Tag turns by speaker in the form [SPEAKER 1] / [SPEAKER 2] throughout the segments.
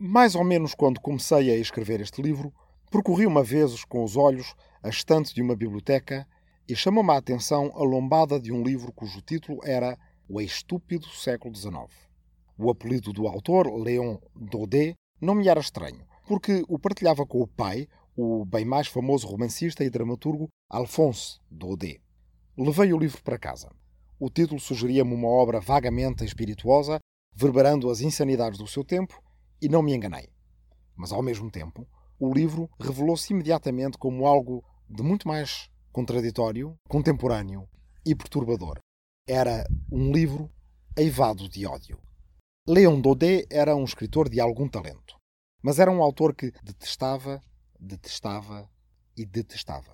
[SPEAKER 1] Mais ou menos quando comecei a escrever este livro, percorri uma vez com os olhos a estante de uma biblioteca e chamou-me a atenção a lombada de um livro cujo título era O Estúpido Século XIX. O apelido do autor, Léon Daudet, não me era estranho, porque o partilhava com o pai, o bem mais famoso romancista e dramaturgo Alphonse Daudet. Levei o livro para casa. O título sugeria-me uma obra vagamente espirituosa, verberando as insanidades do seu tempo e não me enganei. Mas, ao mesmo tempo, o livro revelou-se imediatamente como algo de muito mais contraditório, contemporâneo e perturbador. Era um livro eivado de ódio. Léon Daudet era um escritor de algum talento, mas era um autor que detestava, detestava e detestava.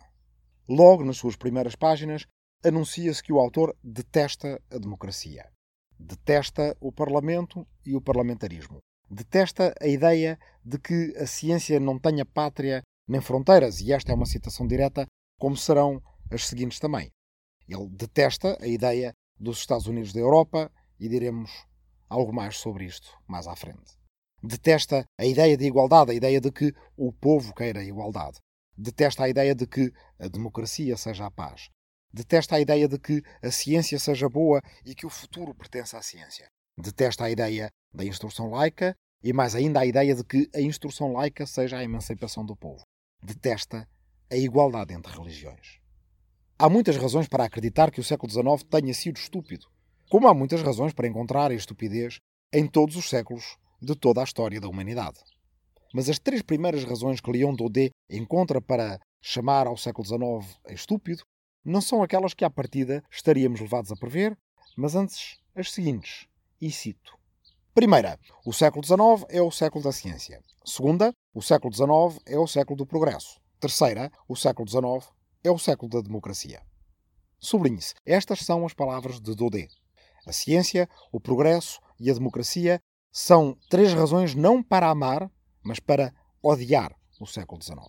[SPEAKER 1] Logo nas suas primeiras páginas, anuncia-se que o autor detesta a democracia, detesta o Parlamento e o parlamentarismo, detesta a ideia de que a ciência não tenha pátria nem fronteiras, e esta é uma citação direta, como serão as seguintes também. Ele detesta a ideia dos Estados Unidos da Europa e diremos algo mais sobre isto mais à frente. Detesta a ideia de igualdade, a ideia de que o povo queira a igualdade. Detesta a ideia de que a democracia seja a paz. Detesta a ideia de que a ciência seja boa e que o futuro pertence à ciência. Detesta a ideia da instrução laica e, mais ainda, a ideia de que a instrução laica seja a emancipação do povo. Detesta a igualdade entre religiões. Há muitas razões para acreditar que o século XIX tenha sido estúpido, como há muitas razões para encontrar a estupidez em todos os séculos de toda a história da humanidade. Mas as três primeiras razões que Leon Daudet encontra para chamar ao século XIX estúpido não são aquelas que à partida estaríamos levados a prever, mas antes as seguintes e cito. Primeira, o século XIX é o século da ciência. Segunda, o século XIX é o século do progresso. Terceira, o século XIX é o século da democracia. Sublinhe-se, estas são as palavras de Daudet. A ciência, o progresso e a democracia são três razões não para amar, mas para odiar o século XIX.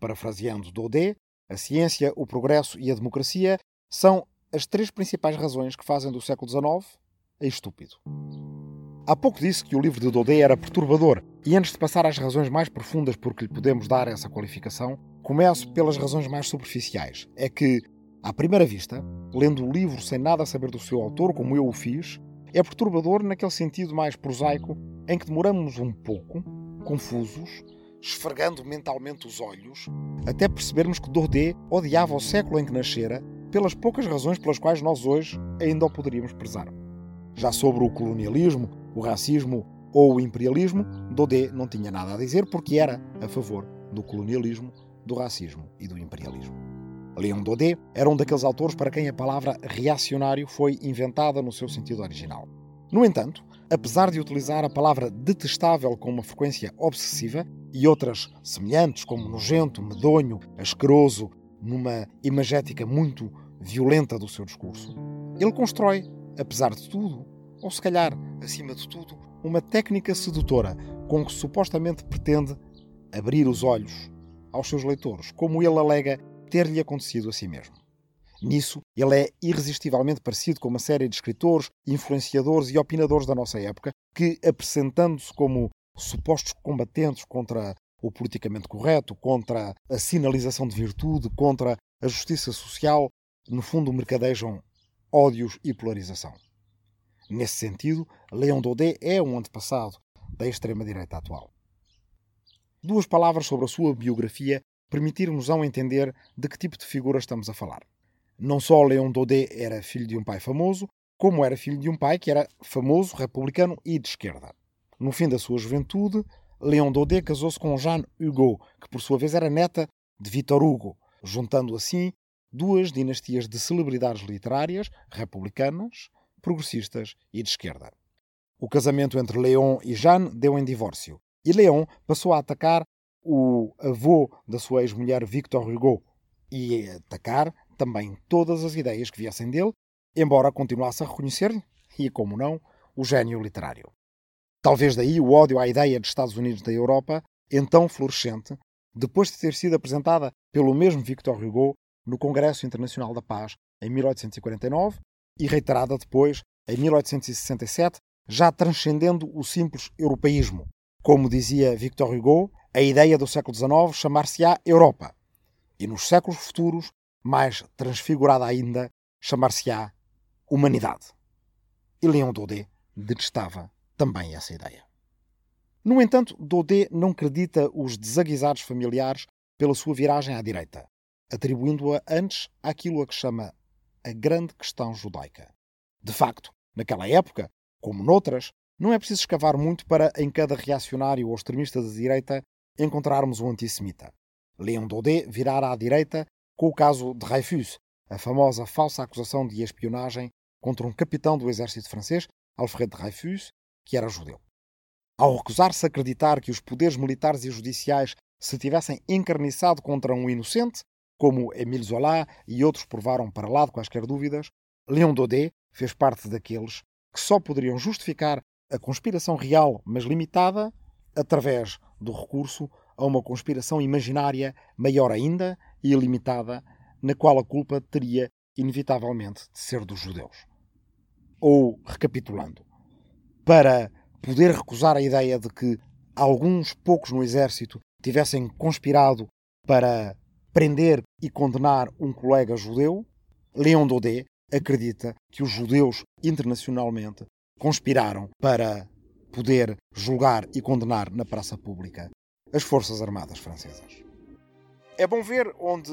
[SPEAKER 1] Parafraseando Daudet, a ciência, o progresso e a democracia são as três principais razões que fazem do século XIX é estúpido. Há pouco disse que o livro de Daudet era perturbador, e antes de passar às razões mais profundas por que lhe podemos dar essa qualificação, começo pelas razões mais superficiais. É que, à primeira vista, lendo o livro sem nada saber do seu autor, como eu o fiz, é perturbador naquele sentido mais prosaico em que demoramos um pouco, confusos, esfregando mentalmente os olhos, até percebermos que Daudet odiava o século em que nascera pelas poucas razões pelas quais nós hoje ainda o poderíamos prezar. Já sobre o colonialismo, o racismo ou o imperialismo, Daudet não tinha nada a dizer porque era a favor do colonialismo, do racismo e do imperialismo. Leon Daudet era um daqueles autores para quem a palavra reacionário foi inventada no seu sentido original. No entanto, apesar de utilizar a palavra detestável com uma frequência obsessiva e outras semelhantes como nojento, medonho, asqueroso, numa imagética muito violenta do seu discurso, ele constrói apesar de tudo, ou se calhar, acima de tudo, uma técnica sedutora com que supostamente pretende abrir os olhos aos seus leitores, como ele alega ter-lhe acontecido a si mesmo. Nisso, ele é irresistivelmente parecido com uma série de escritores, influenciadores e opinadores da nossa época que, apresentando-se como supostos combatentes contra o politicamente correto, contra a sinalização de virtude, contra a justiça social, no fundo mercadejam ódios e polarização. Nesse sentido, Leon Daudet é um antepassado da extrema-direita atual. Duas palavras sobre a sua biografia permitir-nos entender de que tipo de figura estamos a falar. Não só Leon Daudet era filho de um pai famoso, como era filho de um pai que era famoso, republicano e de esquerda. No fim da sua juventude, Leon Daudet casou-se com Jeanne Hugo, que por sua vez era neta de Victor Hugo, juntando assim duas dinastias de celebridades literárias republicanas, progressistas e de esquerda. O casamento entre Leon e Jeanne deu em divórcio e Leon passou a atacar o avô da sua ex-mulher Victor Hugo e atacar também todas as ideias que viessem dele, embora continuasse a reconhecer-lhe, e como não, o gênio literário. Talvez daí o ódio à ideia de Estados Unidos da Europa, então florescente, depois de ter sido apresentada pelo mesmo Victor Hugo no Congresso Internacional da Paz em 1849 e reiterada depois em 1867, já transcendendo o simples europeísmo, Como dizia Victor Hugo, a ideia do século XIX chamar-se-á Europa. E nos séculos futuros, mais transfigurada ainda, chamar-se-á Humanidade. E Leon Daudet detestava também essa ideia. No entanto, Daudet não acredita os desaguisados familiares pela sua viragem à direita, atribuindo-a antes àquilo a que chama a grande questão judaica. De facto, naquela época, como noutras, não é preciso escavar muito para, em cada reacionário ou extremista da direita, encontrarmos um antissemita. Leon Daudet virara à direita com o caso de Dreyfus, a famosa falsa acusação de espionagem contra um capitão do exército francês, Alfred Dreyfus, que era judeu. Ao recusar-se a acreditar que os poderes militares e judiciais se tivessem encarniçado contra um inocente, como Émile Zola e outros provaram para lá de quaisquer dúvidas, Leon Daudet fez parte daqueles que só poderiam justificar a conspiração real, mas limitada, através do recurso a uma conspiração imaginária maior ainda e ilimitada, na qual a culpa teria inevitavelmente de ser dos judeus. Ou, recapitulando, para poder recusar a ideia de que alguns poucos no exército tivessem conspirado para prender e condenar um colega judeu, Leon Daudet acredita que os judeus internacionalmente conspiraram para poder julgar e condenar na praça pública as Forças Armadas Francesas. É bom ver onde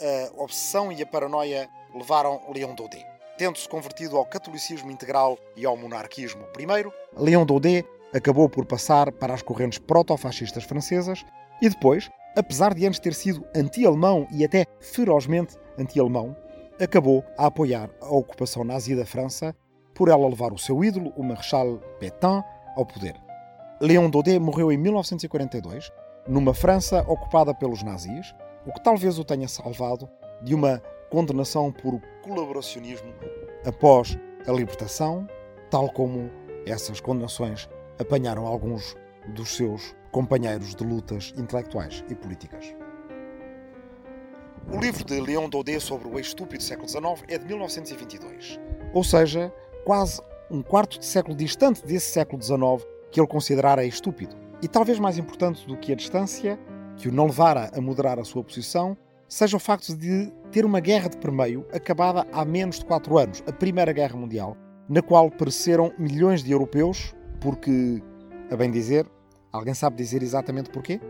[SPEAKER 1] a obsessão e a paranoia levaram Leon Daudet. Tendo-se convertido ao catolicismo integral e ao monarquismo primeiro, Leon Daudet acabou por passar para as correntes proto-fascistas francesas e depois, apesar de antes ter sido anti-alemão e até ferozmente anti-alemão, acabou a apoiar a ocupação nazi da França por ela levar o seu ídolo, o Marechal Pétain, ao poder. Léon Daudet morreu em 1942, numa França ocupada pelos nazis, o que talvez o tenha salvado de uma condenação por colaboracionismo após a libertação, tal como essas condenações apanharam alguns dos seus companheiros de lutas intelectuais e políticas. O livro de Leon Daudet sobre o estúpido século XIX é de 1922, ou seja, quase um quarto de século distante desse século XIX que ele considerara estúpido. E talvez mais importante do que a distância, que o não levara a moderar a sua posição, seja o facto de ter uma guerra de permeio acabada há menos de quatro anos, a Primeira Guerra Mundial, na qual pereceram milhões de europeus, porque, a bem dizer, Alguém sabe dizer exatamente porquê?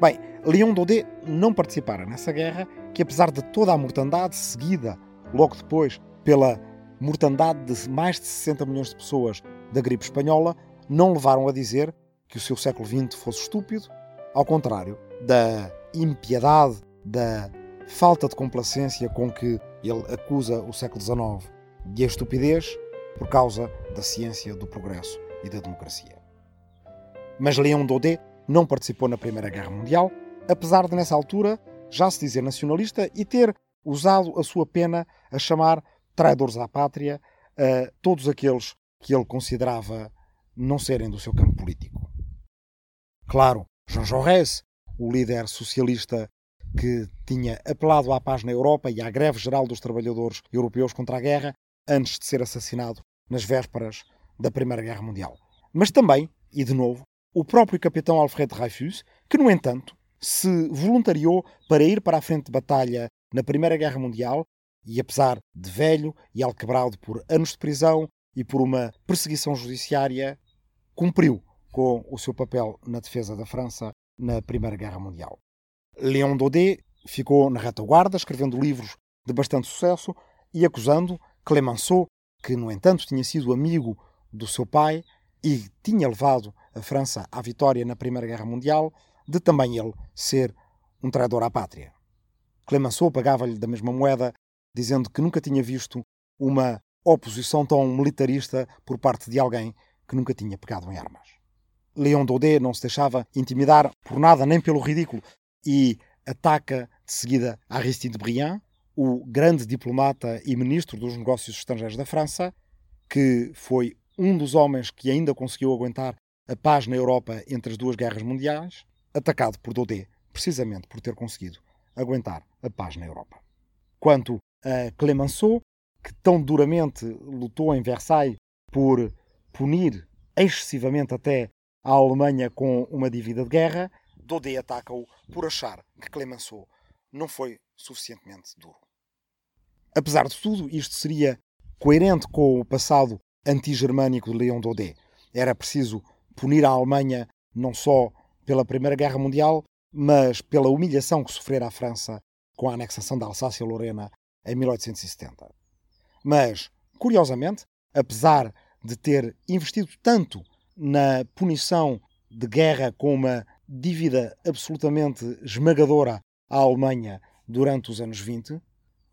[SPEAKER 1] Bem, Leon Daudet não participara nessa guerra, que apesar de toda a mortandade seguida logo depois pela mortandade de mais de 60 milhões de pessoas da gripe espanhola, não levaram a dizer que o seu século XX fosse estúpido, ao contrário da impiedade, da falta de complacência com que ele acusa o século XIX de estupidez por causa da ciência do progresso e da democracia. Mas Leon Daudet não participou na Primeira Guerra Mundial, apesar de nessa altura já se dizer nacionalista e ter usado a sua pena a chamar traidores à pátria a todos aqueles que ele considerava não serem do seu campo político. Claro, Jean Jaurès, o líder socialista que tinha apelado à paz na Europa e à greve geral dos trabalhadores europeus contra a guerra antes de ser assassinado nas vésperas da Primeira Guerra Mundial. Mas também, e de novo, o próprio capitão Alfred Dreyfus, que, no entanto, se voluntariou para ir para a frente de batalha na Primeira Guerra Mundial e, apesar de velho e alquebrado por anos de prisão e por uma perseguição judiciária, cumpriu com o seu papel na defesa da França na Primeira Guerra Mundial. Léon Daudet ficou na retaguarda, escrevendo livros de bastante sucesso e acusando Clemenceau, que, no entanto, tinha sido amigo do seu pai, e tinha levado a França à vitória na Primeira Guerra Mundial, de também ele ser um traidor à pátria. Clemenceau pagava-lhe da mesma moeda, dizendo que nunca tinha visto uma oposição tão militarista por parte de alguém que nunca tinha pegado em armas. Léon Daudet não se deixava intimidar por nada nem pelo ridículo e ataca de seguida Aristide Briand, o grande diplomata e ministro dos negócios estrangeiros da França, que foi um dos homens que ainda conseguiu aguentar a paz na Europa entre as duas guerras mundiais, atacado por Daudet, precisamente por ter conseguido aguentar a paz na Europa. Quanto a Clemenceau, que tão duramente lutou em Versailles por punir excessivamente até a Alemanha com uma dívida de guerra, Dodé ataca-o por achar que Clemenceau não foi suficientemente duro. Apesar de tudo, isto seria coerente com o passado anti-germânico de Leon Dodé. Era preciso punir a Alemanha não só pela Primeira Guerra Mundial, mas pela humilhação que sofrera a França com a anexação da Alsácia-Lorena em 1870. Mas, curiosamente, apesar de ter investido tanto na punição de guerra com uma dívida absolutamente esmagadora à Alemanha durante os anos 20,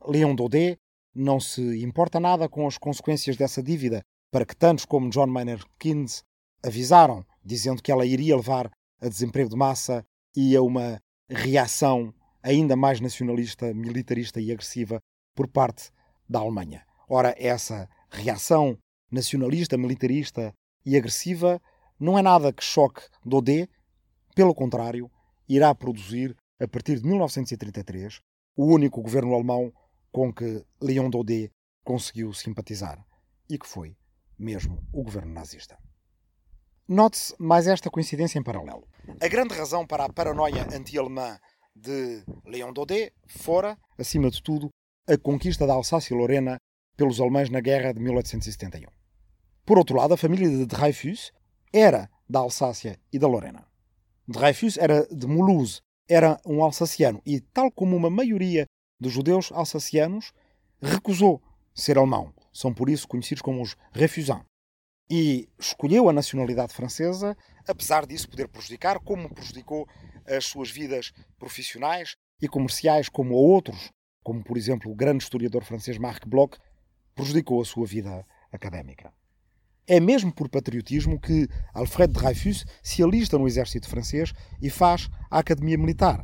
[SPEAKER 1] Leon Daudet não se importa nada com as consequências dessa dívida, para que tantos como John Maynard Keynes avisaram, dizendo que ela iria levar a desemprego de massa e a uma reação ainda mais nacionalista, militarista e agressiva por parte da Alemanha. Ora, essa reação nacionalista, militarista e agressiva não é nada que choque Daudet, pelo contrário, irá produzir, a partir de 1933, o único governo alemão com que Leon Daudet conseguiu simpatizar, e que foi mesmo o governo nazista. Note-se mais esta coincidência em paralelo. A grande razão para a paranoia anti-alemã de Leon Daudet fora, acima de tudo, a conquista da Alsácia-Lorena pelos alemães na Guerra de 1871. Por outro lado, a família de Dreyfus era da Alsácia e da Lorena. Dreyfus era de Mulhouse, era um alsaciano e, tal como uma maioria dos judeus alsacianos, recusou ser alemão. São por isso conhecidos como os refusants e escolheu a nacionalidade francesa, apesar disso poder prejudicar, como prejudicou as suas vidas profissionais e comerciais, como a outros, como por exemplo o grande historiador francês Marc Bloch, prejudicou a sua vida académica. É mesmo por patriotismo que Alfred Dreyfus se alista no exército francês e faz a academia militar.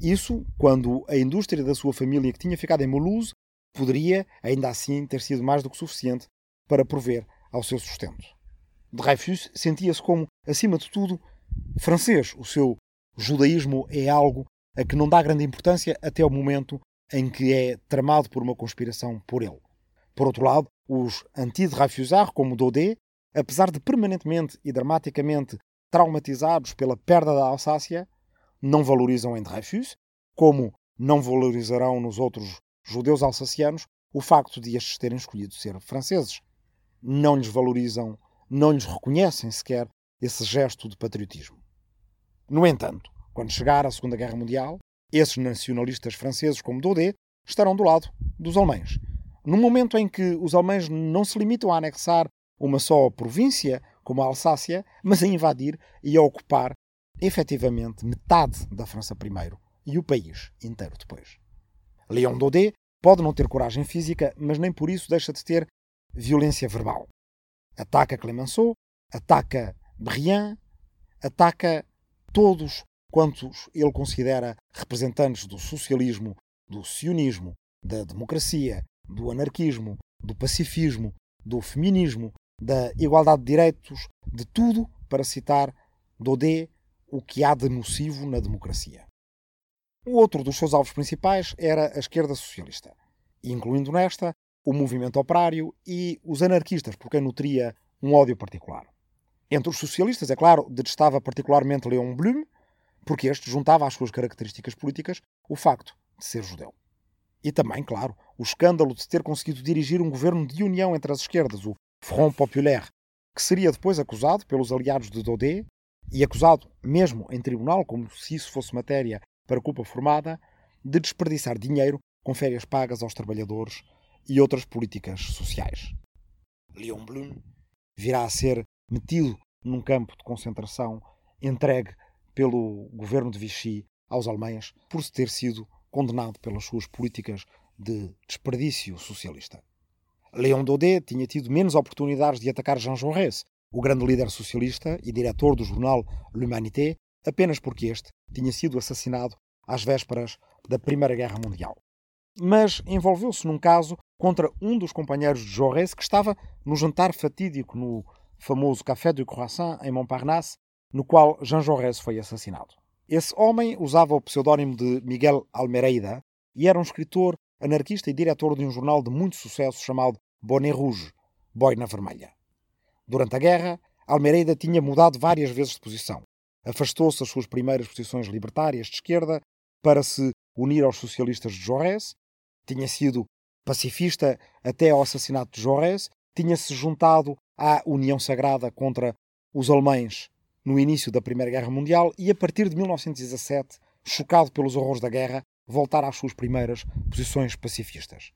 [SPEAKER 1] Isso quando a indústria da sua família, que tinha ficado em Mulhouse, poderia, ainda assim, ter sido mais do que suficiente para prover ao seu sustento. Dreyfus sentia-se como, acima de tudo, francês. O seu judaísmo é algo a que não dá grande importância até o momento em que é tramado por uma conspiração por ele. Por outro lado, os anti-Dreyfusards, como Daudet, apesar de permanentemente e dramaticamente traumatizados pela perda da Alsácia, não valorizam em Dreyfus, como não valorizarão nos outros judeus alsacianos o facto de estes terem escolhido ser franceses não lhes valorizam, não lhes reconhecem sequer esse gesto de patriotismo. No entanto, quando chegar a Segunda Guerra Mundial, esses nacionalistas franceses como Daudet estarão do lado dos alemães. No momento em que os alemães não se limitam a anexar uma só província, como a Alsácia, mas a invadir e a ocupar efetivamente metade da França primeiro e o país inteiro depois. Léon Daudet pode não ter coragem física, mas nem por isso deixa de ter violência verbal. Ataca Clemenceau, ataca Briand, ataca todos quantos ele considera representantes do socialismo, do sionismo, da democracia, do anarquismo, do pacifismo, do feminismo, da igualdade de direitos, de tudo para citar Daudet, o que há de nocivo na democracia. O outro dos seus alvos principais era a esquerda socialista, incluindo nesta o movimento operário e os anarquistas, por quem nutria um ódio particular. Entre os socialistas, é claro, detestava particularmente Leon Blum, porque este juntava às suas características políticas o facto de ser judeu. E também, claro, o escândalo de ter conseguido dirigir um governo de união entre as esquerdas, o Front Populaire, que seria depois acusado pelos aliados de Daudet e acusado mesmo em tribunal, como se isso fosse matéria para culpa formada, de desperdiçar dinheiro com férias pagas aos trabalhadores e outras políticas sociais. Leon Blum virá a ser metido num campo de concentração entregue pelo governo de Vichy aos alemães por se ter sido condenado pelas suas políticas de desperdício socialista. Léon Daudet tinha tido menos oportunidades de atacar Jean Jaurès, o grande líder socialista e diretor do jornal L'Humanité, apenas porque este tinha sido assassinado às vésperas da Primeira Guerra Mundial. Mas envolveu-se num caso contra um dos companheiros de Jaurès que estava no jantar fatídico no famoso Café du Croissant em Montparnasse, no qual Jean Jaurès foi assassinado. Esse homem usava o pseudónimo de Miguel Almereida e era um escritor, anarquista e diretor de um jornal de muito sucesso chamado Bonnet Rouge, Boina Vermelha. Durante a guerra, Almeida tinha mudado várias vezes de posição. Afastou-se das suas primeiras posições libertárias de esquerda para se unir aos socialistas de Jaurès, tinha sido pacifista até ao assassinato de Jaurès, tinha-se juntado à União Sagrada contra os alemães no início da Primeira Guerra Mundial e, a partir de 1917, chocado pelos horrores da guerra, voltar às suas primeiras posições pacifistas.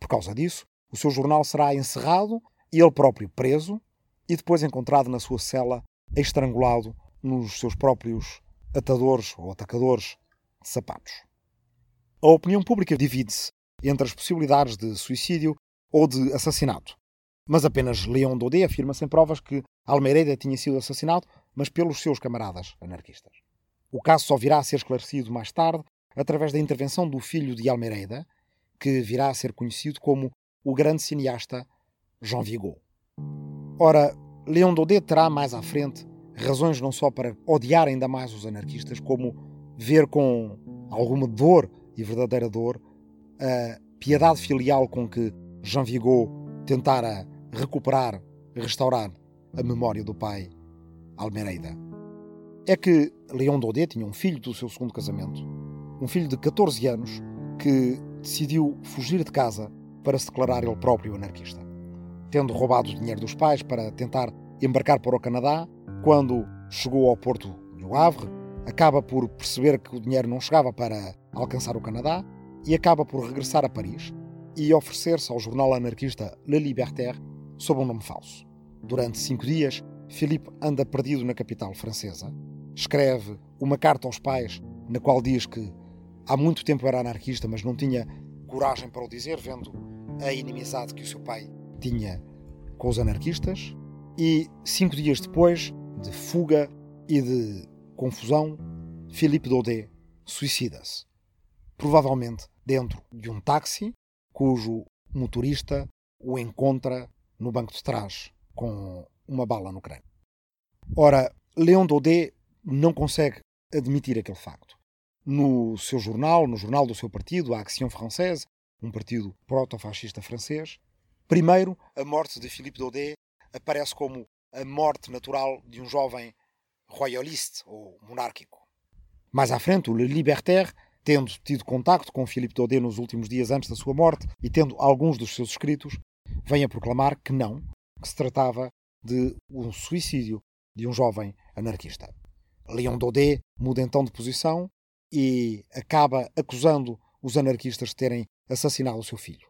[SPEAKER 1] Por causa disso, o seu jornal será encerrado, ele próprio preso e depois encontrado na sua cela, estrangulado nos seus próprios atadores ou atacadores de sapatos. A opinião pública divide-se entre as possibilidades de suicídio ou de assassinato. Mas apenas Leon Daudet afirma sem provas que Almeida tinha sido assassinado, mas pelos seus camaradas anarquistas. O caso só virá a ser esclarecido mais tarde através da intervenção do filho de Almeida, que virá a ser conhecido como o grande cineasta Jean Vigo. Ora, Leon Daudet terá mais à frente razões não só para odiar ainda mais os anarquistas, como ver com alguma dor e verdadeira dor a piedade filial com que Jean Vigo tentara recuperar, restaurar a memória do pai Almeida. É que Leon Daudet tinha um filho do seu segundo casamento, um filho de 14 anos que decidiu fugir de casa para se declarar ele próprio anarquista. Tendo roubado o dinheiro dos pais para tentar embarcar para o Canadá, quando chegou ao porto de Havre, acaba por perceber que o dinheiro não chegava para alcançar o Canadá e acaba por regressar a Paris e oferecer-se ao jornal anarquista Le Libertaire sob um nome falso. Durante cinco dias, Philippe anda perdido na capital francesa. Escreve uma carta aos pais na qual diz que há muito tempo era anarquista, mas não tinha coragem para o dizer, vendo a inimizade que o seu pai tinha com os anarquistas. E cinco dias depois de fuga e de confusão, Philippe Daudet suicida-se. Provavelmente dentro de um táxi cujo motorista o encontra no banco de trás com uma bala no crânio. Ora, Léon Daudet não consegue admitir aquele facto. No seu jornal, no jornal do seu partido, a Action Française, um partido proto-fascista francês, primeiro a morte de Philippe Daudet aparece como a morte natural de um jovem royaliste ou monárquico. Mais à frente, o Le Libertaire, tendo tido contacto com Philippe Daudet nos últimos dias antes da sua morte e tendo alguns dos seus escritos, vem a proclamar que não, que se tratava de um suicídio de um jovem anarquista. Leon Daudet muda então de posição e acaba acusando os anarquistas de terem assassinado o seu filho,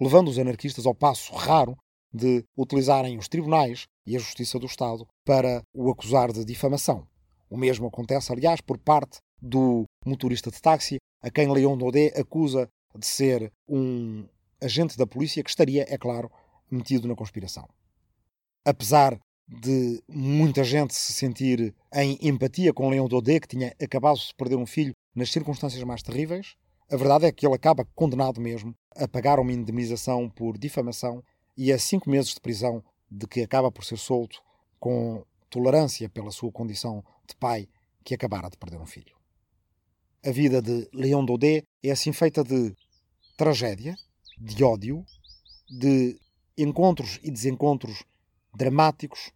[SPEAKER 1] levando os anarquistas ao passo raro de utilizarem os tribunais e a justiça do Estado para o acusar de difamação. O mesmo acontece, aliás, por parte do motorista de táxi, a quem Leon Daudet acusa de ser um agente da polícia que estaria, é claro, metido na conspiração. Apesar de muita gente se sentir em empatia com Leon Daudet, que tinha acabado de perder um filho nas circunstâncias mais terríveis, a verdade é que ele acaba condenado mesmo a pagar uma indemnização por difamação e a cinco meses de prisão, de que acaba por ser solto com tolerância pela sua condição de pai que acabara de perder um filho. A vida de Leon Daudet é assim feita de tragédia, de ódio, de encontros e desencontros dramáticos,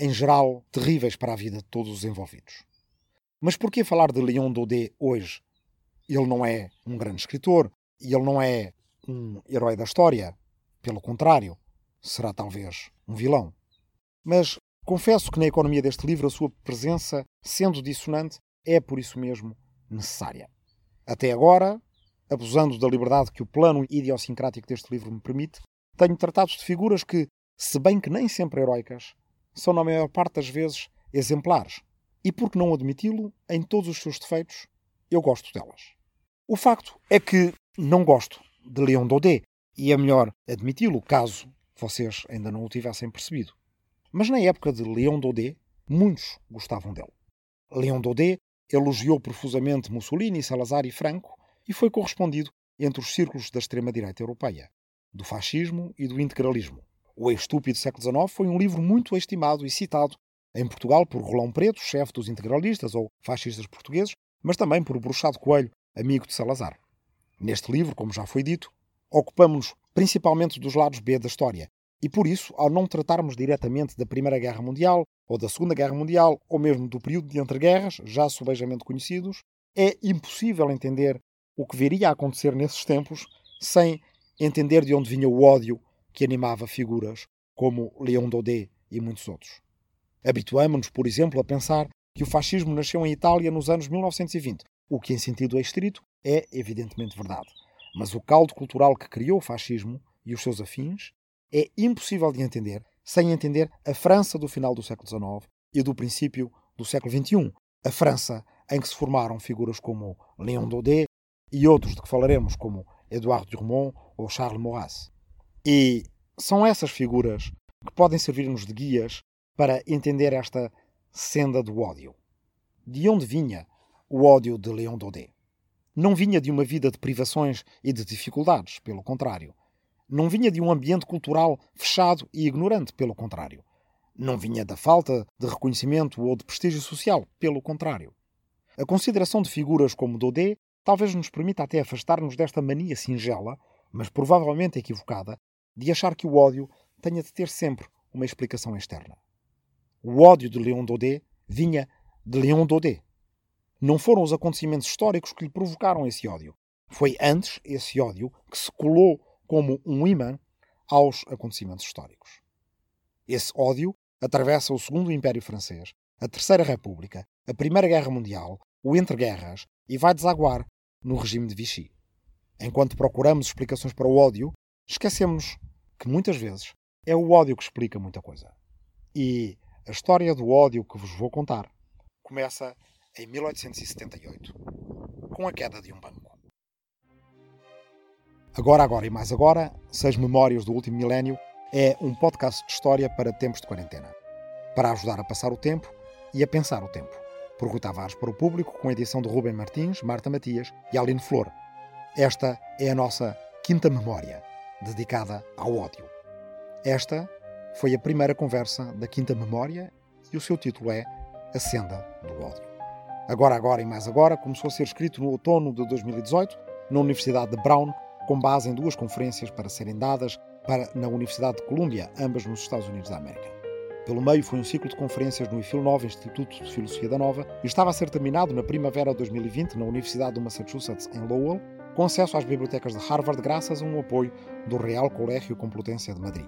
[SPEAKER 1] em geral terríveis para a vida de todos os envolvidos. Mas por que falar de Leon Daudet hoje? Ele não é um grande escritor e ele não é um herói da história. Pelo contrário, será talvez um vilão. Mas confesso que na economia deste livro a sua presença, sendo dissonante, é por isso mesmo necessária. Até agora, abusando da liberdade que o plano idiosincrático deste livro me permite, tenho tratado de figuras que, se bem que nem sempre heroicas, são na maior parte das vezes exemplares. E por que não admiti-lo, em todos os seus defeitos, eu gosto delas. O facto é que não gosto de Leon Daudet, e é melhor admiti-lo caso vocês ainda não o tivessem percebido. Mas na época de Leon Daudet, muitos gostavam dele. Leon Daudet elogiou profusamente Mussolini, Salazar e Franco e foi correspondido entre os círculos da extrema-direita europeia, do fascismo e do integralismo. O Estúpido Século XIX foi um livro muito estimado e citado em Portugal por Rolão Preto, chefe dos integralistas ou fascistas portugueses, mas também por Bruxado Coelho, amigo de Salazar. Neste livro, como já foi dito, ocupamos-nos principalmente dos lados B da história E por isso, ao não tratarmos diretamente da Primeira Guerra Mundial, ou da Segunda Guerra Mundial, ou mesmo do período de entreguerras, já subejamente conhecidos, é impossível entender o que viria a acontecer nesses tempos sem entender de onde vinha o ódio que animava figuras como Léon Daudet e muitos outros. Habituamos-nos, por exemplo, a pensar que o fascismo nasceu em Itália nos anos 1920, o que, em sentido estrito, é evidentemente verdade. Mas o caldo cultural que criou o fascismo e os seus afins é impossível de entender sem entender a França do final do século XIX e do princípio do século XXI. A França em que se formaram figuras como Léon Daudet e outros de que falaremos, como Edouard Durmont ou Charles Maurras. E são essas figuras que podem servir-nos de guias para entender esta senda do ódio. De onde vinha o ódio de Léon Daudet? Não vinha de uma vida de privações e de dificuldades, pelo contrário. Não vinha de um ambiente cultural fechado e ignorante, pelo contrário. Não vinha da falta de reconhecimento ou de prestígio social, pelo contrário. A consideração de figuras como Daudet talvez nos permita até afastar-nos desta mania singela, mas provavelmente equivocada, de achar que o ódio tenha de ter sempre uma explicação externa. O ódio de Léon Daudet vinha de Léon Daudet. Não foram os acontecimentos históricos que lhe provocaram esse ódio. Foi antes esse ódio que se colou como um imã aos acontecimentos históricos. Esse ódio atravessa o Segundo Império Francês, a Terceira República, a Primeira Guerra Mundial, o entreguerras e vai desaguar no regime de Vichy. Enquanto procuramos explicações para o ódio, esquecemos que muitas vezes é o ódio que explica muita coisa. E a história do ódio que vos vou contar começa em 1878, com a queda de um banco. Agora, agora e mais agora, Seis Memórias do Último Milénio é um podcast de história para tempos de quarentena, para ajudar a passar o tempo e a pensar o tempo. Por Rui Tavares para o público, com a edição de Rubem Martins, Marta Matias e Aline Flor. Esta é a nossa quinta memória, dedicada ao ódio. Esta foi a primeira conversa da quinta memória e o seu título é A Senda do Ódio. Agora, agora e mais agora começou a ser escrito no outono de 2018 na Universidade de Brown, com base em duas conferências para serem dadas para, na Universidade de Colômbia, ambas nos Estados Unidos da América. Pelo meio foi um ciclo de conferências no IFIL Nova Instituto de Filosofia da Nova e estava a ser terminado na primavera de 2020 na Universidade do Massachusetts em Lowell, com acesso às bibliotecas de Harvard graças a um apoio do Real Colégio Complutense de Madrid.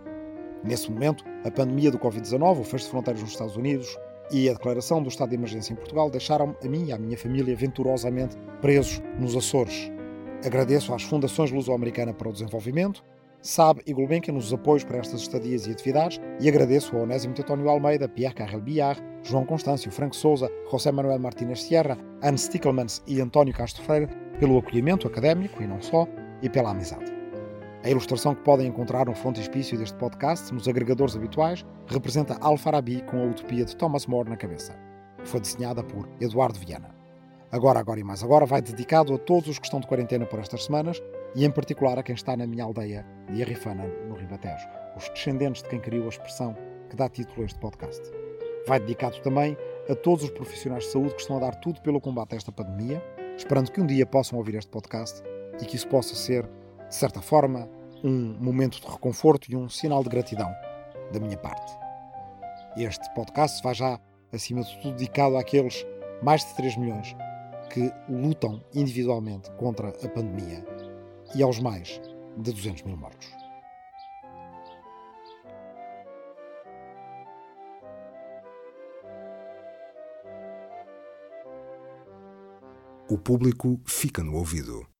[SPEAKER 1] Nesse momento, a pandemia do Covid-19, o fecho de fronteiras nos Estados Unidos e a declaração do estado de emergência em Portugal deixaram a mim e à minha família venturosamente presos nos Açores. Agradeço às Fundações Luso-Americana para o Desenvolvimento, SAB e Gulbenkian nos apoios para estas estadias e atividades e agradeço a Onésimo Tetónio Almeida, Pierre Carrel Biar, João Constâncio, Franco Souza, José Manuel Martínez Sierra, Anne Stickelmans e António Castro Freire pelo acolhimento académico e não só, e pela amizade. A ilustração que podem encontrar no frontispício deste podcast, nos agregadores habituais, representa Al-Farabi com a utopia de Thomas More na cabeça. Foi desenhada por Eduardo Viana. Agora, agora e mais agora vai dedicado a todos os que estão de quarentena por estas semanas e em particular a quem está na minha aldeia de Arrifana, no Ribatejo, os descendentes de quem criou a expressão que dá título a este podcast. Vai dedicado também a todos os profissionais de saúde que estão a dar tudo pelo combate a esta pandemia, esperando que um dia possam ouvir este podcast e que isso possa ser, de certa forma, um momento de reconforto e um sinal de gratidão da minha parte. Este podcast vai já, acima de tudo, dedicado àqueles mais de 3 milhões que lutam individualmente contra a pandemia e aos mais de 200 mil mortos.
[SPEAKER 2] O público fica no ouvido.